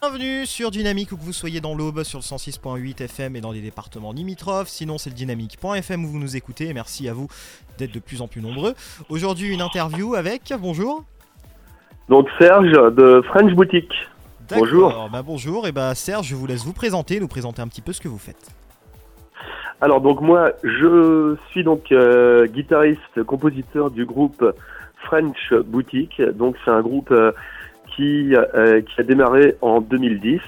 Bienvenue sur Dynamique où que vous soyez dans l'Aube sur le 106.8 FM et dans les départements limitrophes. Sinon, c'est le dynamique.fm où vous nous écoutez. Et merci à vous d'être de plus en plus nombreux. Aujourd'hui, une interview avec. Bonjour. Donc Serge de French Boutique. Bonjour. Bah bonjour. Et bah Serge, je vous laisse vous présenter, nous présenter un petit peu ce que vous faites. Alors donc moi, je suis donc euh, guitariste, compositeur du groupe French Boutique. Donc c'est un groupe euh, qui, euh, qui a démarré en 2010.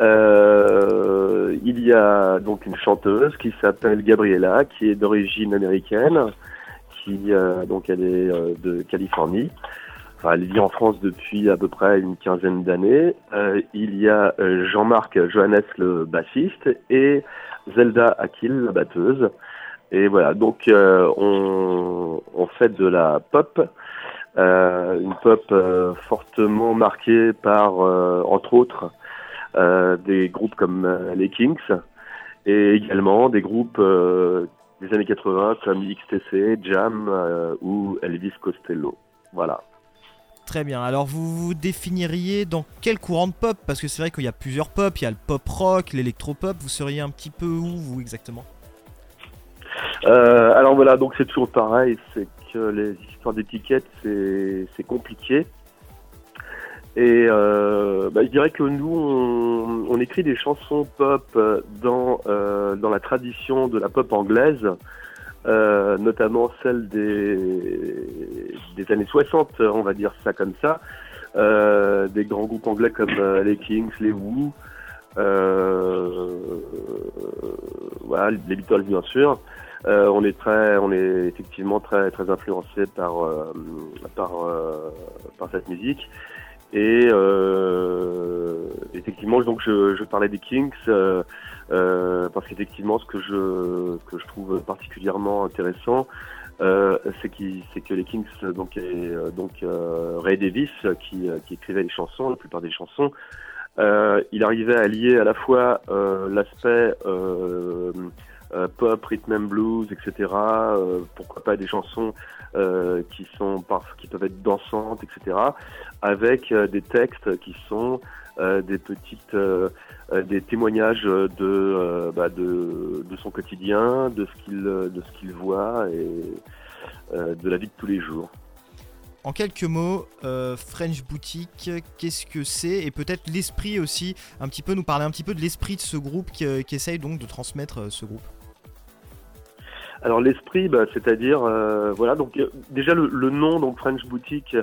Euh, il y a donc une chanteuse qui s'appelle Gabriella, qui est d'origine américaine, qui euh, donc elle est euh, de Californie. Enfin, elle vit en France depuis à peu près une quinzaine d'années. Euh, il y a Jean-Marc Johannes le bassiste et Zelda Akil la batteuse. Et voilà, donc on, on fait de la pop une pop euh, fortement marquée par, euh, entre autres, des groupes comme les Kings et également des groupes des années 80 comme XTC, Jam ou Elvis Costello. Voilà. Très bien. Alors vous vous définiriez dans quel courant de pop? Parce que c'est vrai qu'il y a plusieurs pop. Il y a le pop rock, l'électropop. Vous seriez un petit peu où vous exactement? Euh, Alors voilà, donc c'est toujours pareil. C'est les histoires d'étiquettes, c'est compliqué. Et euh, bah, je dirais que nous, on, écrit des chansons pop dans, euh, dans la tradition de la pop anglaise, euh, notamment celle des, des années 60, on va dire ça comme ça. des grands groupes anglais comme les Kings, les Who, voilà, les Beatles bien sûr. Euh, on est très, on est effectivement très très influencé par euh, par euh, par cette musique. Et effectivement, donc je, je, parlais des Kings parce qu'effectivement, ce que je que je trouve particulièrement intéressant, c'est c'est que les Kings donc et, donc Ray Davis qui qui écrivait les chansons, la plupart des chansons. Il arrivait à lier à la fois l'aspect euh, pop, rhythm and blues, etc. Euh, pourquoi pas des chansons euh, qui sont qui peuvent être dansantes, etc. Avec des textes qui sont des petites des témoignages de, bah, de, de son quotidien, de ce qu'il de ce qu'il voit et de la vie de tous les jours. En quelques mots, French Boutique, qu'est-ce que c'est Et peut-être l'esprit aussi, un petit peu nous parler un petit peu de l'esprit de ce groupe qui, qui essaye donc de transmettre ce groupe. Alors l'esprit, bah, c'est-à-dire, euh, voilà, donc euh, déjà le, nom, donc French Boutique,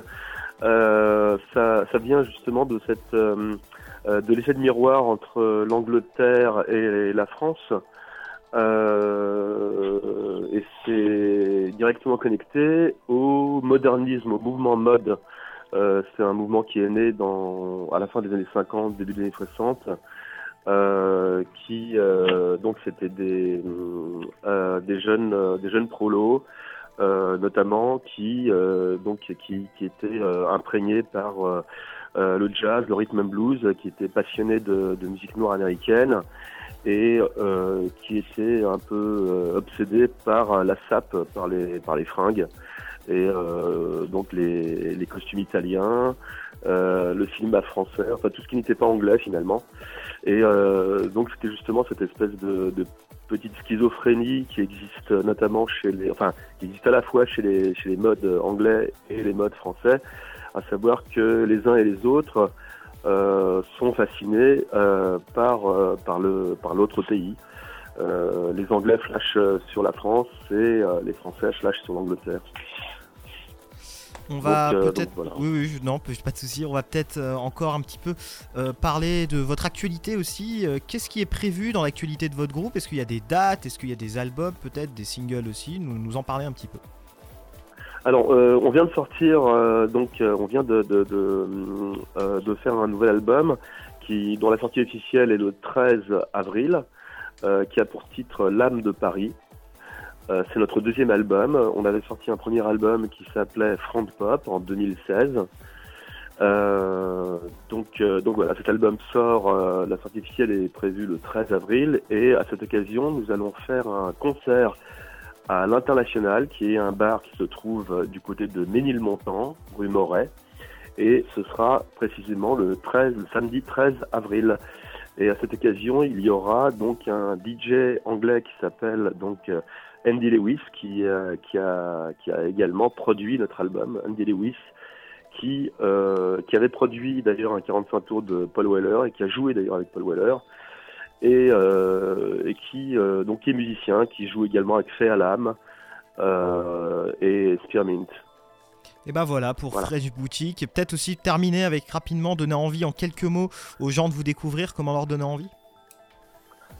euh, ça, ça, vient justement de cette, de l'effet de miroir entre l'Angleterre et la France. et c'est directement connecté au modernisme, au mouvement mode. c'est un mouvement qui est né dans, à la fin des années 50, début des années 60, euh, qui euh, donc c'était des euh, des jeunes des jeunes prolos notamment qui donc qui qui étaient imprégnés par le jazz, le rhythm and blues, qui étaient passionnés de, musique noire américaine et euh, qui étaient un peu obsédés par la sape, par les par les fringues et euh, donc les, les costumes italiens, euh, le cinéma français, enfin tout ce qui n'était pas anglais finalement. Et euh, donc c'était justement cette espèce de, de, petite schizophrénie qui existe notamment chez les, enfin qui existe à la fois chez les chez les modes anglais et les modes français, à savoir que les uns et les autres euh, sont fascinés euh, par euh, par le par l'autre pays. Les Anglais flashent sur la France et les Français flashent sur l'Angleterre. On va euh, peut-être. Oui, oui, non, pas de souci. On va peut-être euh, encore un petit peu euh, parler de votre actualité aussi. Qu'est-ce qui est prévu dans l'actualité de votre groupe? Est-ce qu'il y a des dates? Est-ce qu'il y a des albums Peut-être des singles aussi? Nous, nous en parler un petit peu. Alors, on vient de sortir, donc, on vient de, de, de, faire un nouvel album qui, dont la sortie officielle est le 13 avril, qui a pour titre L'âme de Paris. Euh, c'est notre deuxième album. On avait sorti un premier album qui s'appelait Front Pop en 2016. Euh, donc, euh, donc voilà, cet album sort, la sortie officielle est prévue le 13 avril et à cette occasion, nous allons faire un concert à l'International, qui est un bar qui se trouve du côté de Ménilmontant, rue Moret. Et ce sera précisément le 13, le samedi 13 avril. Et à cette occasion, il y aura donc un DJ anglais qui s'appelle donc Andy Lewis, qui, qui, a, qui a également produit notre album. Andy Lewis, qui, euh, qui avait produit d'ailleurs un 45 tours de Paul Weller et qui a joué d'ailleurs avec Paul Weller et, euh, et qui euh, donc qui est musicien, qui joue également avec Fé Alam euh, et Spearmint. Et ben voilà pour voilà. Fresh Boutique. Et peut-être aussi terminer avec rapidement donner envie en quelques mots aux gens de vous découvrir. Comment leur donner envie?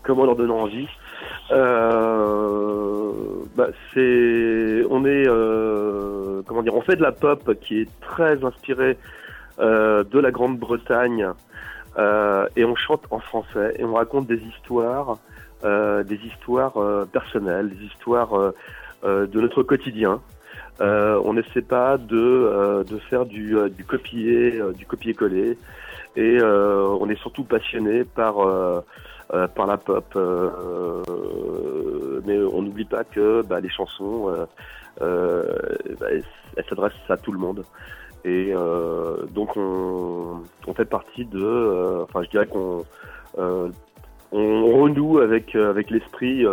Comment leur donner envie? Euh, bah, c'est, on est, euh, comment dire, on fait de la pop qui est très inspirée euh, de la Grande-Bretagne euh, et on chante en français et on raconte des histoires, euh, des histoires euh, personnelles, des histoires de notre quotidien. on n'essaie pas de, de faire du, du copier, du copier-coller et on est surtout passionné par euh, par la pop. Euh, mais on n'oublie pas que bah, les chansons, euh, bah, elles s'adressent à tout le monde. Et donc on, on, fait partie de, enfin je dirais qu'on on renoue avec avec l'esprit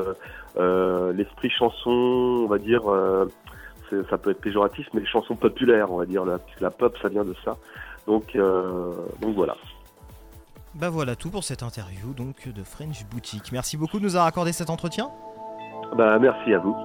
l'esprit chanson, on va dire ça peut être péjoratif, mais les chansons populaires, on va dire, la, la pop, ça vient de ça. Donc, donc voilà. Bah voilà tout pour cette interview donc de French Boutique. Merci beaucoup de nous avoir accordé cet entretien. Bah merci à vous.